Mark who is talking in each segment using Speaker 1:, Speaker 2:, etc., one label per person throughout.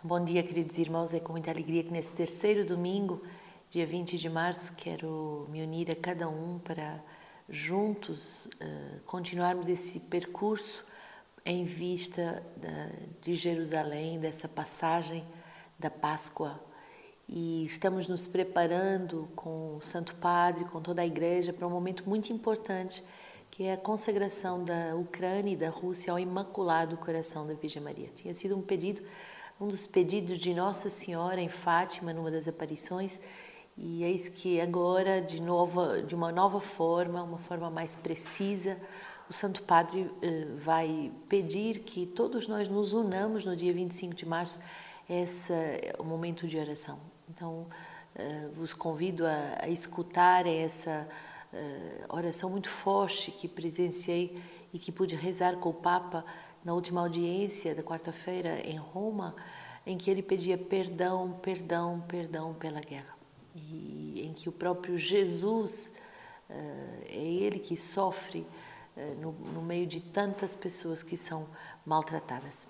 Speaker 1: Então, bom dia, queridos irmãos. É com muita alegria que nesse terceiro domingo, dia 20 de março, quero me unir a cada um para juntos uh, continuarmos esse percurso em vista da, de Jerusalém, dessa passagem da Páscoa. E estamos nos preparando com o Santo Padre, com toda a Igreja, para um momento muito importante, que é a consagração da Ucrânia e da Rússia ao Imaculado Coração da Virgem Maria. Tinha sido um pedido um dos pedidos de Nossa Senhora em Fátima, numa das aparições, e eis que agora, de, novo, de uma nova forma, uma forma mais precisa, o Santo Padre eh, vai pedir que todos nós nos unamos no dia 25 de março, esse é o momento de oração. Então, eh, vos convido a, a escutar essa eh, oração muito forte que presenciei e que pude rezar com o Papa na última audiência da quarta-feira em Roma, em que ele pedia perdão, perdão, perdão pela guerra. E em que o próprio Jesus uh, é ele que sofre uh, no, no meio de tantas pessoas que são maltratadas.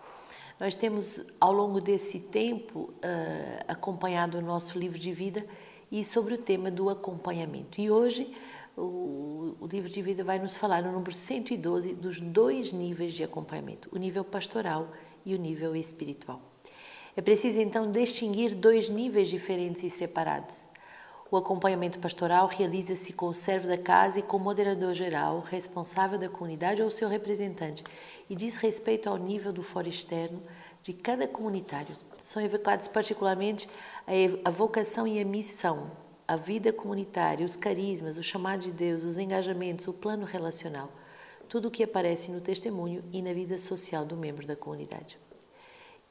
Speaker 1: Nós temos, ao longo desse tempo, uh, acompanhado o nosso livro de vida e sobre o tema do acompanhamento. E hoje o, o, livro de vida vai nos falar no número 112 dos dois níveis de acompanhamento, o nível pastoral e o nível espiritual. É preciso então distinguir dois níveis diferentes e separados. O acompanhamento pastoral realiza-se com o servo da casa e com o moderador geral, responsável da comunidade ou seu representante, e diz respeito ao nível do foro externo de cada comunitário. São evocados particularmente a vocação e a missão, a vida comunitária, os carismas, o chamado de Deus, os engajamentos, o plano relacional, tudo o que aparece no testemunho e na vida social do membro da comunidade.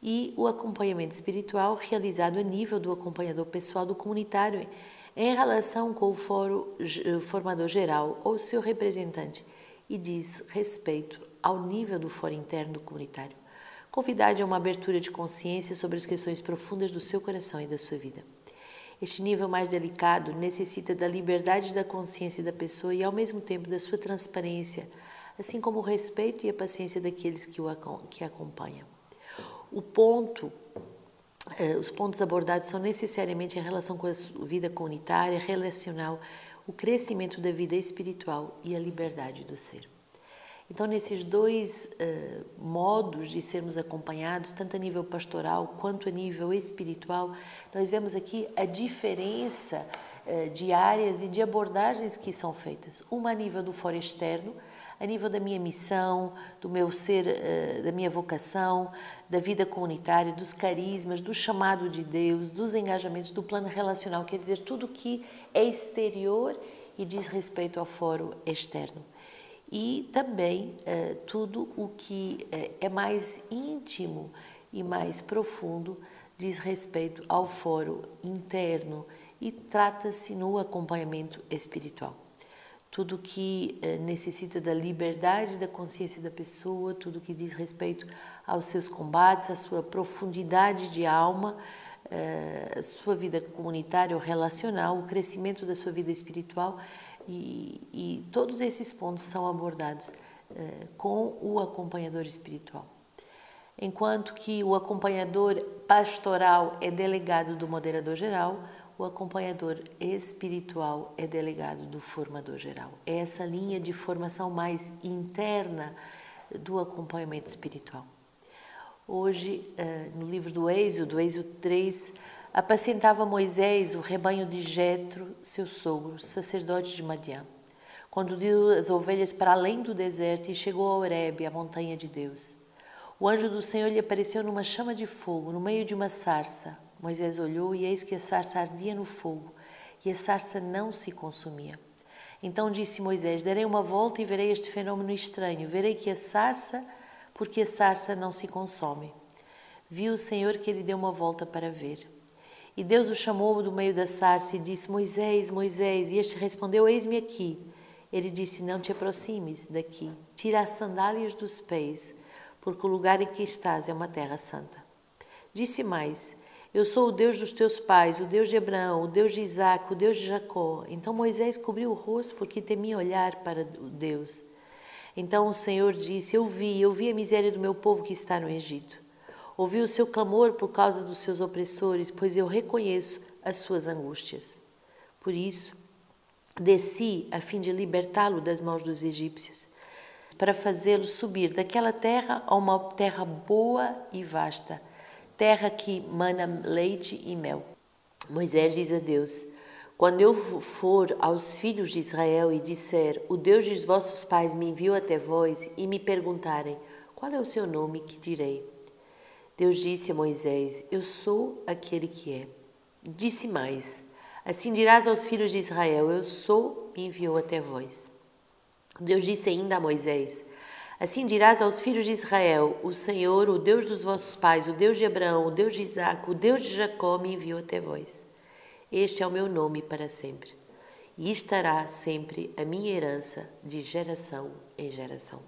Speaker 1: E o acompanhamento espiritual realizado a nível do acompanhador pessoal do comunitário em relação com o foro formador geral ou seu representante e diz respeito ao nível do foro interno do comunitário. Convidade a uma abertura de consciência sobre as questões profundas do seu coração e da sua vida. Este nível mais delicado necessita da liberdade da consciência da pessoa e, ao mesmo tempo, da sua transparência, assim como o respeito e a paciência daqueles que, o, acompanham. O ponto, eh, os pontos abordados são necessariamente em relação com a vida comunitária, relacional, o crescimento da vida espiritual e a liberdade do ser. Então, nesses dois uh, modos de sermos acompanhados, tanto a nível pastoral quanto a nível espiritual, nós vemos aqui a diferença uh, de áreas e de abordagens que são feitas. Uma a nível do foro externo, a nível da minha missão, do meu ser, uh, da minha vocação, da vida comunitária, dos carismas, do chamado de Deus, dos engajamentos, do plano relacional, quer dizer, tudo que é exterior e diz respeito ao foro externo e também uh, tudo o que uh, é mais íntimo e mais profundo diz respeito ao foro interno e trata-se no acompanhamento espiritual. Tudo que uh, necessita da liberdade da consciência da pessoa, tudo que diz respeito aos seus combates, à sua profundidade de alma, a sua vida comunitária ou relacional, o crescimento da sua vida espiritual e, e todos esses pontos são abordados eh, com o acompanhador espiritual. Enquanto que o acompanhador pastoral é delegado do moderador geral, o acompanhador espiritual é delegado do formador geral. É essa linha de formação mais interna do acompanhamento espiritual. Hoje, eh, no livro do Êxodo, do Êxodo 3, apacentava Moisés o rebanho de Jetro, seu sogro, sacerdote de Madian. Conduziu as ovelhas para além do deserto e chegou a Horebe, a montanha de Deus. O anjo do Senhor lhe apareceu numa chama de fogo, no meio de uma sarça. Moisés olhou e eis que a sarça ardia no fogo, e a sarça não se consumia. Então disse Moisés: Darei uma volta e verei este fenômeno estranho. Verei que a sarça, porque a sarça não se consome. Viu o Senhor que ele deu uma volta para ver. E Deus o chamou do meio da sarça e disse: Moisés, Moisés. E este respondeu: Eis-me aqui. Ele disse: Não te aproximes daqui. Tira as sandálias dos pés, porque o lugar em que estás é uma terra santa. Disse mais: Eu sou o Deus dos teus pais, o Deus de Abraão, o Deus de Isaac, o Deus de Jacó. Então Moisés cobriu o rosto porque temia olhar para Deus. Então o Senhor disse: Eu vi, eu vi a miséria do meu povo que está no Egito. Ouvi o seu clamor por causa dos seus opressores, pois eu reconheço as suas angústias. Por isso, desci a fim de libertá-lo das mãos dos egípcios, para fazê-lo subir daquela terra a uma terra boa e vasta, terra que mana leite e mel. Moisés diz a Deus: Quando eu for aos filhos de Israel e disser: O Deus dos vossos pais me enviou até vós, e me perguntarem: Qual é o seu nome? Que direi? Deus disse a Moisés: Eu sou aquele que é. Disse mais: Assim dirás aos filhos de Israel: Eu sou, me enviou até vós. Deus disse ainda a Moisés: Assim dirás aos filhos de Israel: O Senhor, o Deus dos vossos pais, o Deus de Abraão, o Deus de Isaac, o Deus de Jacó, me enviou até vós. Este é o meu nome para sempre, e estará sempre a minha herança de geração em geração.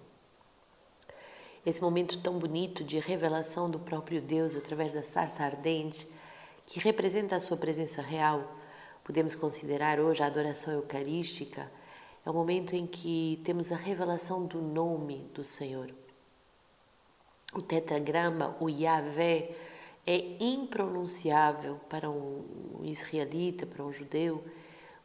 Speaker 1: Esse momento tão bonito de revelação do próprio Deus através da sarça ardente, que representa a sua presença real, podemos considerar hoje a adoração eucarística é o momento em que temos a revelação do nome do Senhor. O tetragrama, o Yahvé, é impronunciável para um israelita, para um judeu,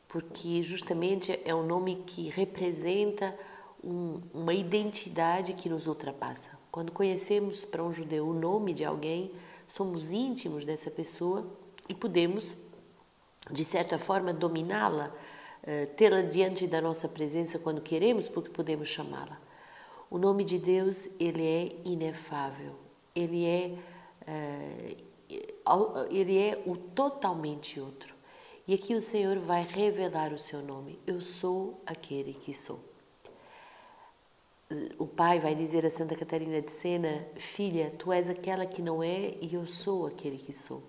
Speaker 1: porque justamente é um nome que representa um, uma identidade que nos ultrapassa. Quando conhecemos para um judeu o nome de alguém, somos íntimos dessa pessoa e podemos, de certa forma, dominá-la tê-la diante da nossa presença quando queremos, porque podemos chamá-la. O nome de Deus, ele é inefável, ele é, uh, ele é o totalmente outro. E aqui o Senhor vai revelar o seu nome. Eu sou aquele que sou. O pai vai dizer a Santa Catarina de Sena: Filha, tu és aquela que não é e eu sou aquele que sou.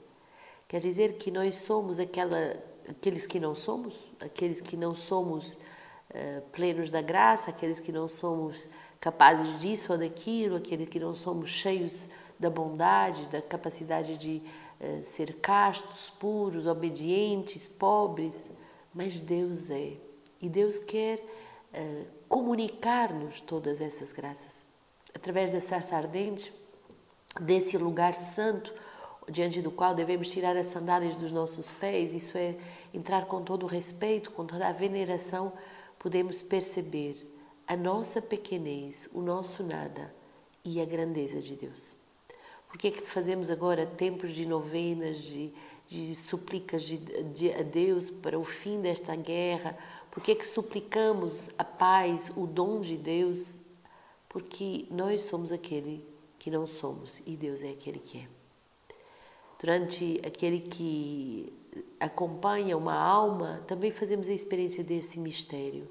Speaker 1: Quer dizer que nós somos aquela aqueles que não somos, aqueles que não somos uh, plenos da graça, aqueles que não somos capazes disso ou daquilo, aqueles que não somos cheios da bondade, da capacidade de uh, ser castos, puros, obedientes, pobres, mas Deus é. E Deus quer uh, comunicar-nos todas essas graças. Através da sarça ardente, desse lugar santo, diante do qual devemos tirar as sandálias dos nossos pés, isso é entrar com todo o respeito, com toda a veneração, podemos perceber a nossa pequenez, o nosso nada e a grandeza de Deus. Por que é que fazemos agora tempos de novenas, de, de súplicas de, de, a Deus para o fim desta guerra? Por que é que suplicamos a paz, o dom de Deus? Porque nós somos aquele que não somos e Deus é aquele que é durante aquele que acompanha uma alma, também fazemos a experiência desse mistério.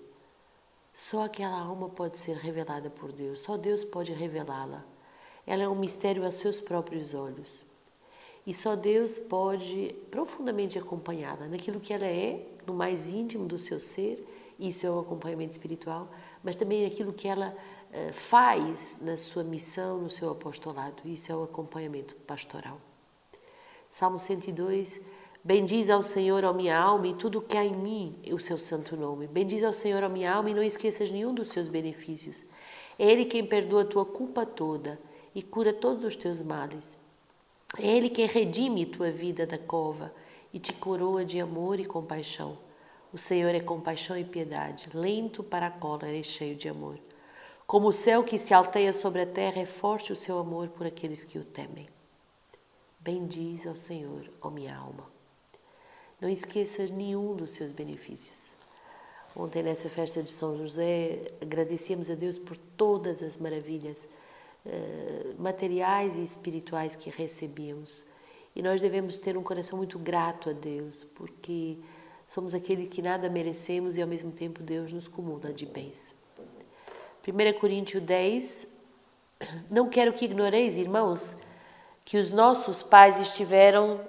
Speaker 1: Só aquela alma pode ser revelada por Deus, só Deus pode revelá-la. Ela é um mistério a seus próprios olhos. E só Deus pode profundamente acompanhá-la naquilo que ela é, no mais íntimo do seu ser, isso é o acompanhamento espiritual, mas também naquilo que ela uh, faz na sua missão, no seu apostolado, isso é o acompanhamento pastoral. Salmo 102. Bendiz ao Senhor, ó minha alma, e tudo que há em mim o seu santo nome. Bendiz ao Senhor, ó minha alma, e não esqueças nenhum dos seus benefícios. É Ele quem perdoa a tua culpa toda e cura todos os teus males. É Ele quem redime tua vida da cova e te coroa de amor e compaixão. O Senhor é compaixão e piedade, lento para a cólera e cheio de amor. Como o céu que se alteia sobre a terra, é forte o seu amor por aqueles que o temem. Bendiz ao Senhor, ó minha alma. Não esqueças nenhum dos seus benefícios. Ontem, nessa festa de São José, agradecíamos a Deus por todas as maravilhas uh, materiais e espirituais que recebíamos. E nós devemos ter um coração muito grato a Deus, porque somos aqueles que nada merecemos e ao mesmo tempo Deus nos comuna de bens. 1 Coríntios 10. Não quero que ignoreis, irmãos, que os nossos pais estiveram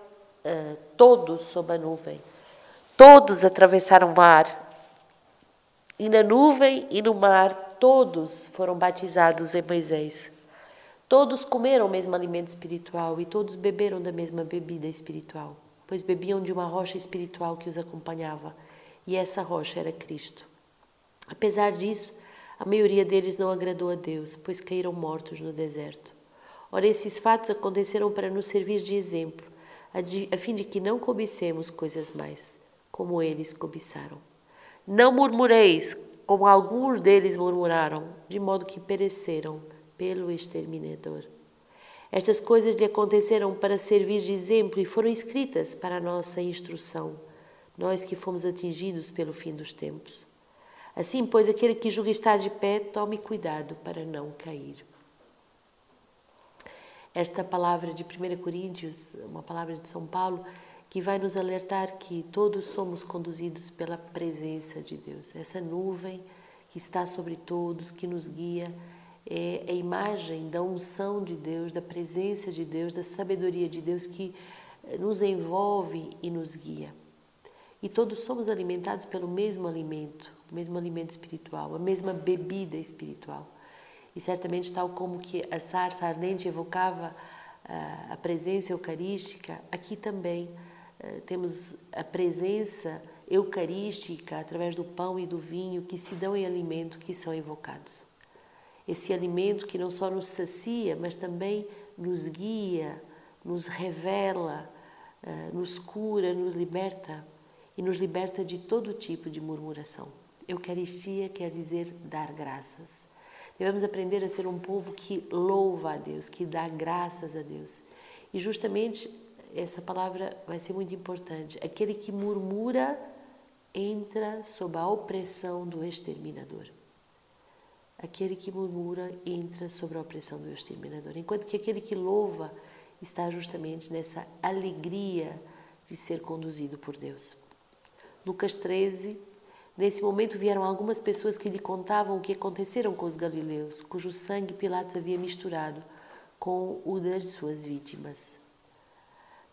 Speaker 1: uh, todos sob a nuvem. Todos atravessaram o mar. E na nuvem e no mar, todos foram batizados em Moisés. Todos comeram o mesmo alimento espiritual e todos beberam da mesma bebida espiritual, pois bebiam de uma rocha espiritual que os acompanhava, e essa rocha era Cristo. Apesar disso, a maioria deles não agradou a Deus, pois caíram mortos no deserto. Ora, esses fatos aconteceram para nos servir de exemplo, a fim de que não cobicemos coisas mais, como eles cobiçaram. Não murmureis, como alguns deles murmuraram, de modo que pereceram pelo exterminador. Estas coisas lhe aconteceram para servir de exemplo e foram escritas para a nossa instrução, nós que fomos atingidos pelo fim dos tempos. Assim, pois, aquele que julga estar de pé, tome cuidado para não cair. Esta palavra de 1 Coríntios, uma palavra de São Paulo, que vai nos alertar que todos somos conduzidos pela presença de Deus. Essa nuvem que está sobre todos, que nos guia, é a imagem da unção de Deus, da presença de Deus, da sabedoria de Deus que eh, nos envolve e nos guia. E todos somos alimentados pelo mesmo alimento, o mesmo alimento espiritual, a mesma bebida espiritual. E certamente, tal como que a sarça ardente evocava uh, a presença eucarística, aqui também uh, temos a presença eucarística através do pão e do vinho que se dão em alimento, que são evocados esse alimento que não só nos sacia, mas também nos guia, nos revela, eh, nos cura, nos liberta e nos liberta de todo tipo de murmuração. Eucaristia quer dizer dar graças. Devemos aprender a ser um povo que louva a Deus, que dá graças a Deus. E justamente essa palavra vai ser muito importante. Aquele que murmura entra sob a opressão do exterminador. Aquele que murmura entra sobre a opressão do exterminador, enquanto que aquele que louva está justamente nessa alegria de ser conduzido por Deus. Lucas 13, nesse momento vieram algumas pessoas que lhe contavam o que aconteceram com os galileus, cujo sangue Pilatos havia misturado com o das suas vítimas.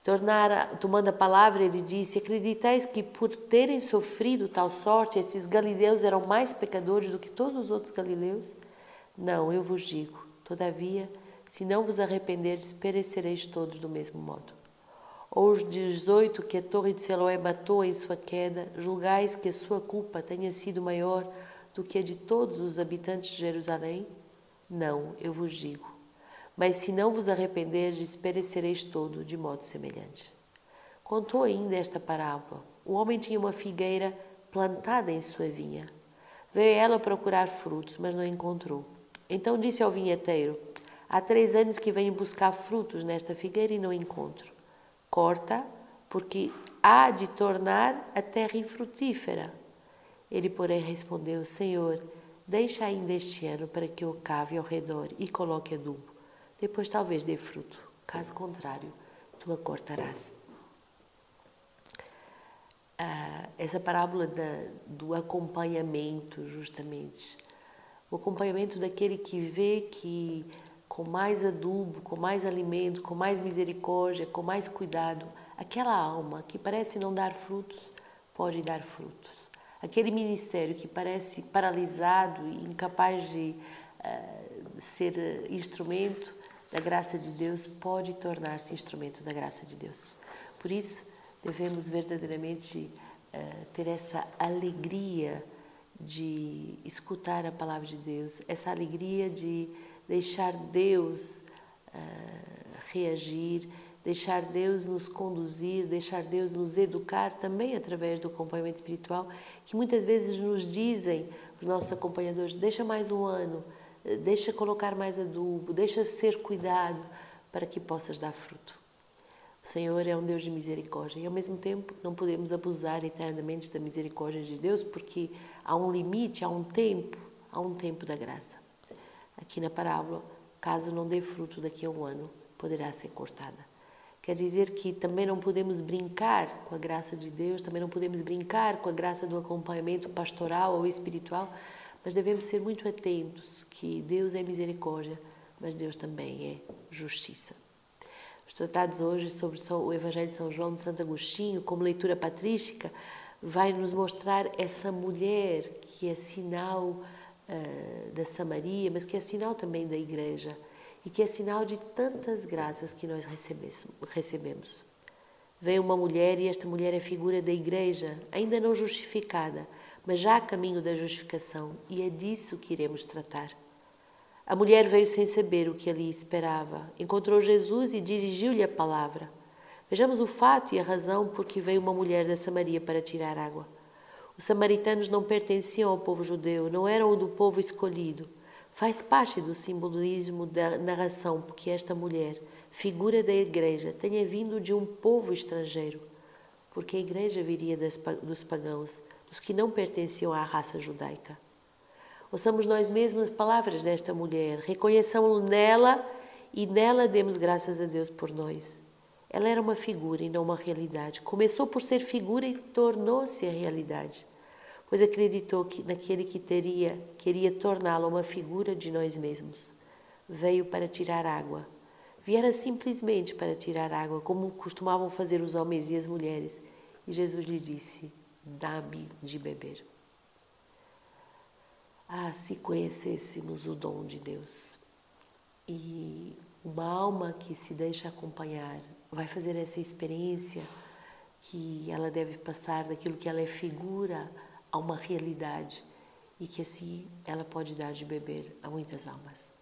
Speaker 1: Tornara, tomando a palavra, ele disse: Acreditais que, por terem sofrido tal sorte, estes galileus eram mais pecadores do que todos os outros galileus? Não, eu vos digo: todavia, se não vos arrependerdes, perecereis todos do mesmo modo. Ou os 18 que a torre de Siloé matou em sua queda, julgais que a sua culpa tenha sido maior do que a de todos os habitantes de Jerusalém? Não, eu vos digo mas se não vos arrependerdes, perecereis todo de modo semelhante. Contou ainda esta parábola. Um homem tinha uma figueira plantada em sua vinha. Veio ela procurar frutos, mas não encontrou. Então disse ao vinheteiro: Há três anos que venho buscar frutos nesta figueira e não encontro. Corta, porque há de tornar a terra infrutífera. Ele, porém, respondeu: Senhor, deixa ainda este ano para que eu cave ao redor e coloque adubo depois talvez dê fruto. Caso contrário, tu a cortarás. Ah, essa parábola da, do acompanhamento, justamente. O acompanhamento daquele que vê que com mais adubo, com mais alimento, com mais misericórdia, com mais cuidado, aquela alma que parece não dar frutos, pode dar frutos. Aquele ministério que parece paralisado e incapaz de uh, ser instrumento, da graça de Deus pode tornar-se instrumento da graça de Deus. Por isso, devemos verdadeiramente uh, ter essa alegria de escutar a palavra de Deus, essa alegria de deixar Deus uh, reagir, deixar Deus nos conduzir, deixar Deus nos educar também através do acompanhamento espiritual, que muitas vezes nos dizem, os nossos acompanhadores, deixa mais um ano, deixa colocar mais adubo, deixa ser cuidado para que possas dar fruto. O Senhor é um Deus de misericórdia e, ao mesmo tempo, não podemos abusar eternamente da misericórdia de Deus, porque há um limite, há um tempo, há um tempo da graça. Aqui na parábola, caso não dê fruto daqui a um ano, poderá ser cortada. Quer dizer que também não podemos brincar com a graça de Deus, também não podemos brincar com a graça do acompanhamento pastoral ou espiritual, mas devemos ser muito atentos que Deus é misericórdia, mas Deus também é justiça. Os tratados hoje sobre o Evangelho de São João de Santo Agostinho, como leitura patrística, vai nos mostrar essa mulher que é sinal uh, da Samaria, mas que é sinal também da Igreja e que é sinal de tantas graças que nós recebemos. Vem uma mulher e esta mulher é figura da Igreja, ainda não justificada, mas já a caminho da justificação, e é disso que iremos tratar. A mulher veio sem saber o que ali esperava. Encontrou Jesus e dirigiu-lhe a palavra. Vejamos o fato e a razão por que veio uma mulher da Samaria para tirar água. Os samaritanos não pertenciam ao povo judeu, não eram do povo escolhido. Faz parte do simbolismo da narração porque esta mulher, figura da igreja, tenha vindo de um povo estrangeiro, porque a igreja viria dos pagãos, dos que não pertenciam à raça judaica. Ouçamos nós mesmos as palavras desta mulher, reconheçamos nela e nela demos graças a Deus por nós. Ela era uma figura e não uma realidade. Começou por ser figura e tornou-se a realidade, pois acreditou que naquele que teria, queria torná-la uma figura de nós mesmos. Veio para tirar água. Viera simplesmente para tirar água, como costumavam fazer os homens e as mulheres. E Jesus lhe disse: Dá-me de beber. Ah, se conhecêssemos o dom de Deus. E uma alma que se deixa acompanhar vai fazer essa experiência que ela deve passar daquilo que ela é figura a uma realidade e que assim ela pode dar de beber a muitas almas.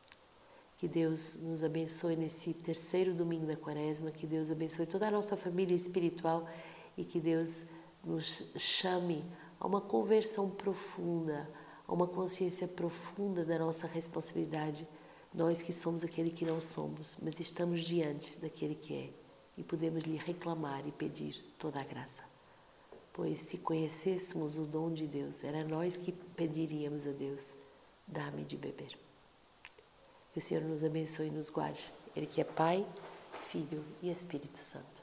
Speaker 1: Que Deus nos abençoe nesse terceiro domingo da quaresma, que Deus abençoe toda a nossa família espiritual e que Deus nos chame a uma conversão profunda a uma consciência profunda da nossa responsabilidade, nós que somos aquele que não somos, mas estamos diante daquele que é e podemos lhe reclamar e pedir toda a graça. Pois se conhecêssemos o dom de Deus, era nós que pediríamos a Deus: dá-me de beber. Que o Senhor nos abençoe e nos guarde. Ele que é Pai, Filho e Espírito Santo.